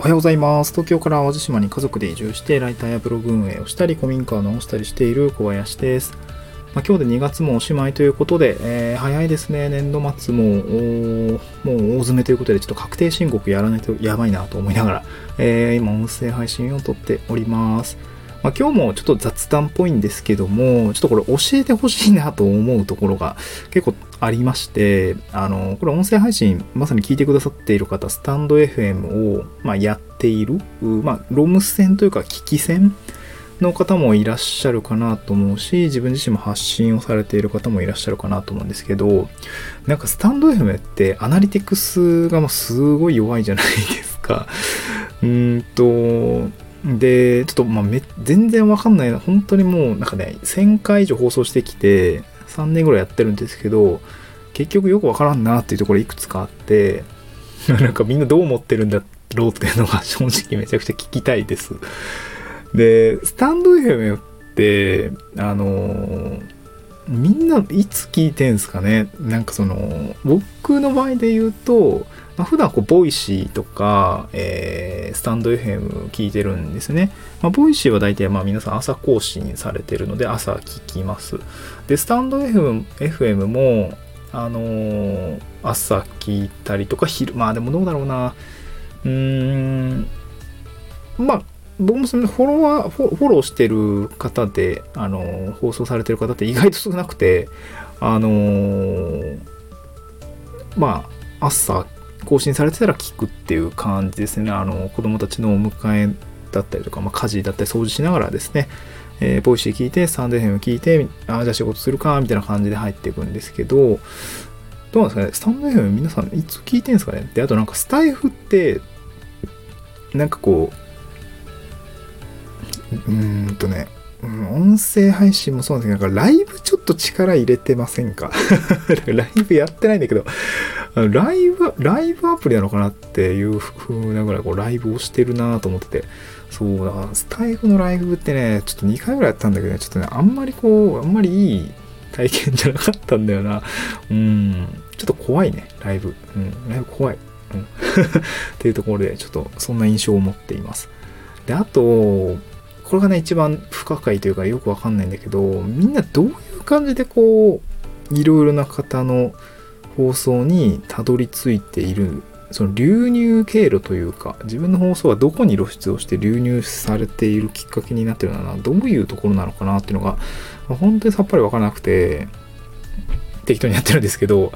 おはようございます。東京から淡路島に家族で移住して、ライターやブログ運営をしたり、古民家を直したりしている小林です。まあ、今日で2月もおしまいということで、えー早いですね。年度末も、もう大詰めということで、ちょっと確定申告やらないとやばいなと思いながら、えー今、音声配信を撮っております。まあ、今日もちょっと雑談っぽいんですけども、ちょっとこれ教えてほしいなと思うところが結構ありまして、あの、これ音声配信まさに聞いてくださっている方、スタンド FM を、まあ、やっている、まあ、ロム線というか聞き線の方もいらっしゃるかなと思うし、自分自身も発信をされている方もいらっしゃるかなと思うんですけど、なんかスタンド FM ってアナリティクスがもうすごい弱いじゃないですか。うーんと、で、ちょっとまあめ全然わかんないな。本当にもうなんかね、1000回以上放送してきて、3年ぐらいやってるんですけど、結局よくわからんなっていうところいくつかあって、なんかみんなどう思ってるんだろうっていうのが 正直めちゃくちゃ聞きたいです。で、スタンド FM って、あのみんないつ聞いてんすかね？なんかその、僕の場合で言うと、まあ、普段こう、ボイシーとか、えースタンド FM 聞いてるんですね。まあ、ボイシーは大体まあ皆さん朝更新されてるので朝聞きます。で、スタンド FM, FM も、あのー朝聞いたりとか昼、まあでもどうだろうな。うーん、まあ、僕もそのフォロワー、フォローしてる方で、あの放送されてる方って意外と少なくて、あのーまあ、朝更新されてたら聞くっていう感じですね。あの、子供たちのお迎えだったりとか、まあ、家事だったり掃除しながらですね、えーボイシー聞いて、スタンド FM 聞いて、ああ、じゃあ仕事するか、みたいな感じで入っていくんですけど、どうなんですかね、スタンド FM 皆さんいつ聞いてんですかね？で、あとなんかスタイフって、なんかこう、うーんとね、音声配信もそうなんですけど、なんかライブちょっと力入れてませんか？ライブやってないんだけど、ライブ、ライブアプリなのかなっていう風なぐらいこうライブをしてるなと思ってて、そうだ、スタイフのライブってね、ちょっと2回ぐらいやったんだけどね、ちょっとね、あんまりこう、あんまりいい体験じゃなかったんだよな。うん、ちょっと怖いね、ライブ。うん、ライブ怖い。うん。っていうところで、ちょっとそんな印象を持っています。で、あと、これがね、一番不可解というかよくわかんないんだけど、みんなどういう感じでこう、いろいろな方の放送にたどり着いている、その流入経路というか、自分の放送はどこに露出をして流入されているきっかけになってるのかな、どういうところなのかなっていうのが、本当にさっぱりわからなくて、適当にやってるんですけど、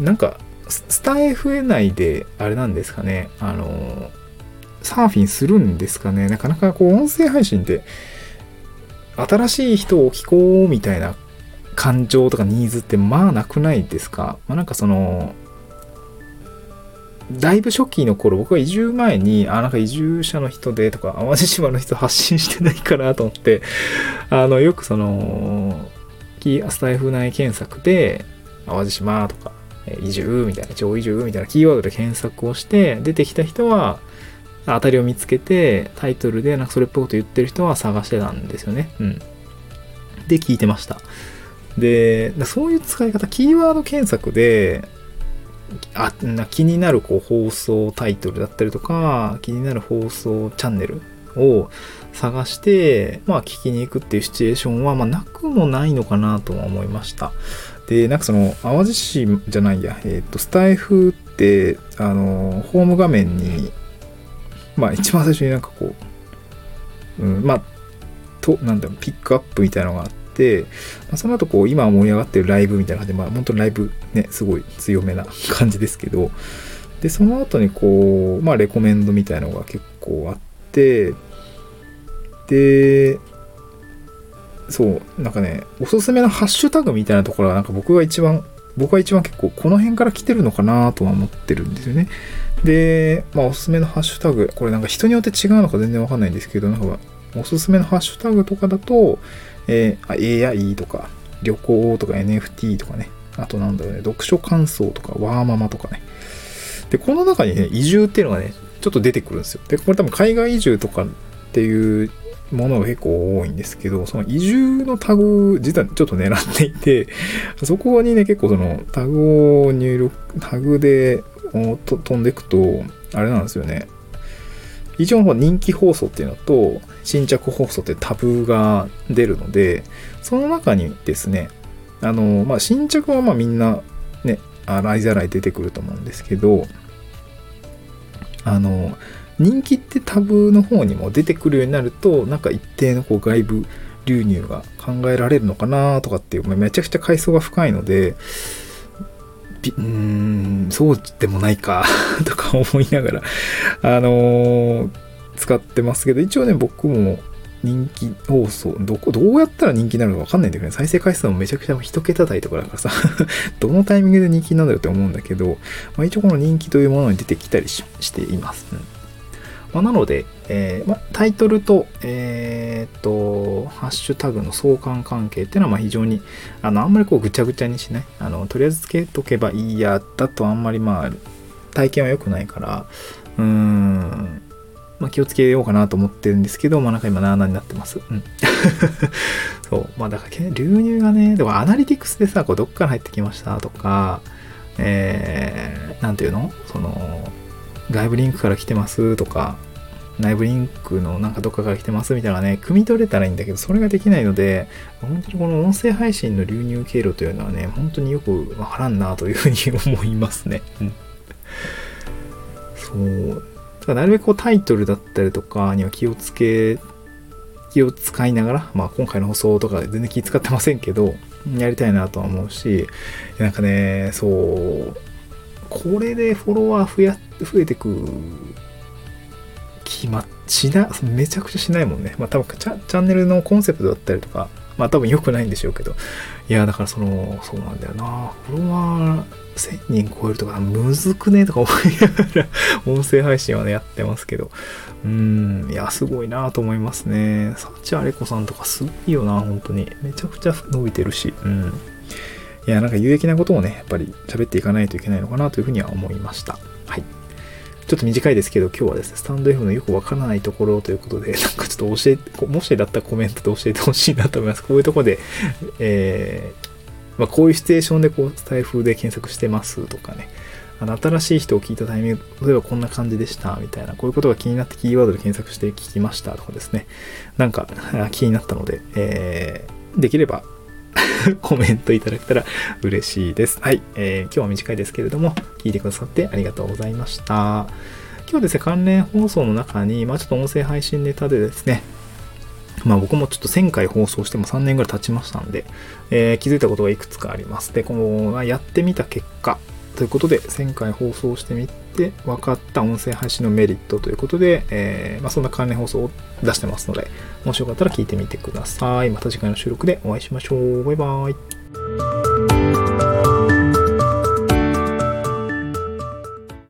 なんか、ススタイフ内で、あれなんですかね、あの、サーフィンするんですかね？なかなかこう、音声配信って、新しい人を聞こうみたいな感情とかニーズってまあなくないですか？まあなんかその、だいぶ初期の頃、僕は移住前に、あ、なんか移住者の人でとか、淡路島の人発信してないかなと思って、あの、よくその、キースタイフ内検索で、淡路島とか、移住みたいな、超移住みたいなキーワードで検索をして、出てきた人は、当たりを見つけて、タイトルでなんかそれっぽいこと言ってる人は探してたんですよね。うん。で、聞いてました。で、そういう使い方、キーワード検索で、あな気になるこう放送タイトルだったりとか、気になる放送チャンネルを探して、まあ聞きに行くっていうシチュエーションは、まあなくもないのかなとは思いました。で、なんかその、淡路市じゃないや、えっ、と、スタイフって、あの、ホーム画面に、まあ一番最初になんかこう、うん、まあ、と、なんだろう、ピックアップみたいなのがあって、まあ、その後こう、今盛り上がってるライブみたいな感じで、まあ本当にライブね、すごい強めな感じですけど、で、その後にこう、まあレコメンドみたいなのが結構あって、で、そう、なんかね、おすすめのハッシュタグみたいなところは、なんか僕が一番、僕は一番結構この辺から来てるのかなとは思ってるんですよね。で、まあおすすめのハッシュタグ、これなんか人によって違うのか全然わかんないんですけど、なんかおすすめのハッシュタグとかだと、えー、A や E とか、旅行とか NFT とかね、あとなんだろうね、読書感想とか、ワーママとかね。で、この中にね、移住っていうのがね、ちょっと出てくるんですよ。で、これ多分海外移住とかっていうものが結構多いんですけど、その移住のタグ、実はちょっと狙っていて、そこにね、結構そのタグを入力、タグで飛んでいくと、あれなんですよね。一応人気放送っていうのと新着放送ってタブが出るのでその中にですねあのまあ新着はまみんなね洗いざらい出てくると思うんですけどあの人気ってタブの方にも出てくるようになるとなんか一定のこう外部流入が考えられるのかなとかっていうめちゃくちゃ階層が深いのでうーんそうでもないか とか思いながらあのー、使ってますけど一応ね僕も人気放送どこどうやったら人気になるのか分かんないんだけど、ね、再生回数もめちゃくちゃ一桁台とかだからさ どのタイミングで人気なんだよって思うんだけど、まあ、一応この人気というものに出てきたりしています、うん。まあ、なので、えーまあ、タイトルと、えー、っと、ハッシュタグの相関関係っていうのはま非常に、あの、あんまりこうぐちゃぐちゃにしない。あの、とりあえずつけとけばいいや、だとあんまりまあ、体験は良くないから、うーん、まあ、気をつけようかなと思ってるんですけど、まあ、なんか今、なーなになってます。うん。そう。まあ、だから、流入がね、でもアナリティクスでさ、こうどっから入ってきましたとか、えー、なんていうの？その、外部リンクから来てますとか、内部リンクのなんかどっかから来てますみたいなね、汲み取れたらいいんだけど、それができないので、本当にこの音声配信の流入経路というのはね、本当によくわからんなというふうに思いますね。うん、そう。だからなるべくこうタイトルだったりとかには気をつけ、気を使いながら、まあ今回の放送とか全然気使ってませんけど、やりたいなとは思うし、なんかね、そう、これでフォロワー増や増えてく気ましなめちゃくちゃしないもんね。まあ多分チャチャンネルのコンセプトだったりとかまあ多分良くないんでしょうけど。いやだからそのそうなんだよな。フォロワー1000人超えるとかむずくねとか思いながら 音声配信はねやってますけど。うんいやすごいなと思いますね。サチアレコさんとかすごいよな本当に。めちゃくちゃ伸びてるし。うん。いやなんか有益なことをねやっぱり喋っていかないといけないのかなというふうには思いました。はい。ちょっと短いですけど、今日はですね、スタンド F のよくわからないところということで、なんかちょっと教え、もしだったらコメントで教えてほしいなと思います。こういうとこで、えー、まあ、こういうシチュエーションでこう、スタイフで検索してますとかね、あの、新しい人を聞いたタイミング、例えばこんな感じでした、みたいな、こういうことが気になってキーワードで検索して聞きましたとかですね、なんか気になったので、えー、できれば コメントいただけたら嬉しいです。はい、えー、今日は短いですけれども、聞いてくださってありがとうございました。今日ですね、関連放送の中に、まあちょっと音声配信ネタでですね、まあ僕もちょっと1000回放送しても3年ぐらい経ちましたんで、えー、気づいたことがいくつかあります。で、このやってみた結果、ということで、前回放送してみて分かった音声配信のメリットということで、えー、まあ、そんな関連放送を出してますので、もしよかったら聞いてみてください。また次回の収録でお会いしましょう。バイバーイ。